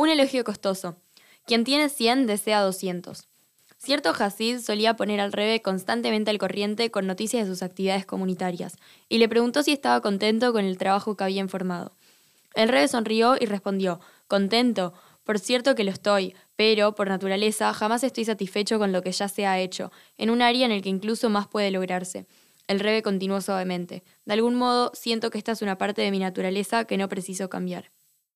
Un elogio costoso. Quien tiene 100 desea 200. Cierto Hasid solía poner al Rebe constantemente al corriente con noticias de sus actividades comunitarias y le preguntó si estaba contento con el trabajo que había informado. El Rebe sonrió y respondió: Contento, por cierto que lo estoy, pero, por naturaleza, jamás estoy satisfecho con lo que ya se ha hecho, en un área en el que incluso más puede lograrse. El Rebe continuó suavemente. De algún modo, siento que esta es una parte de mi naturaleza que no preciso cambiar.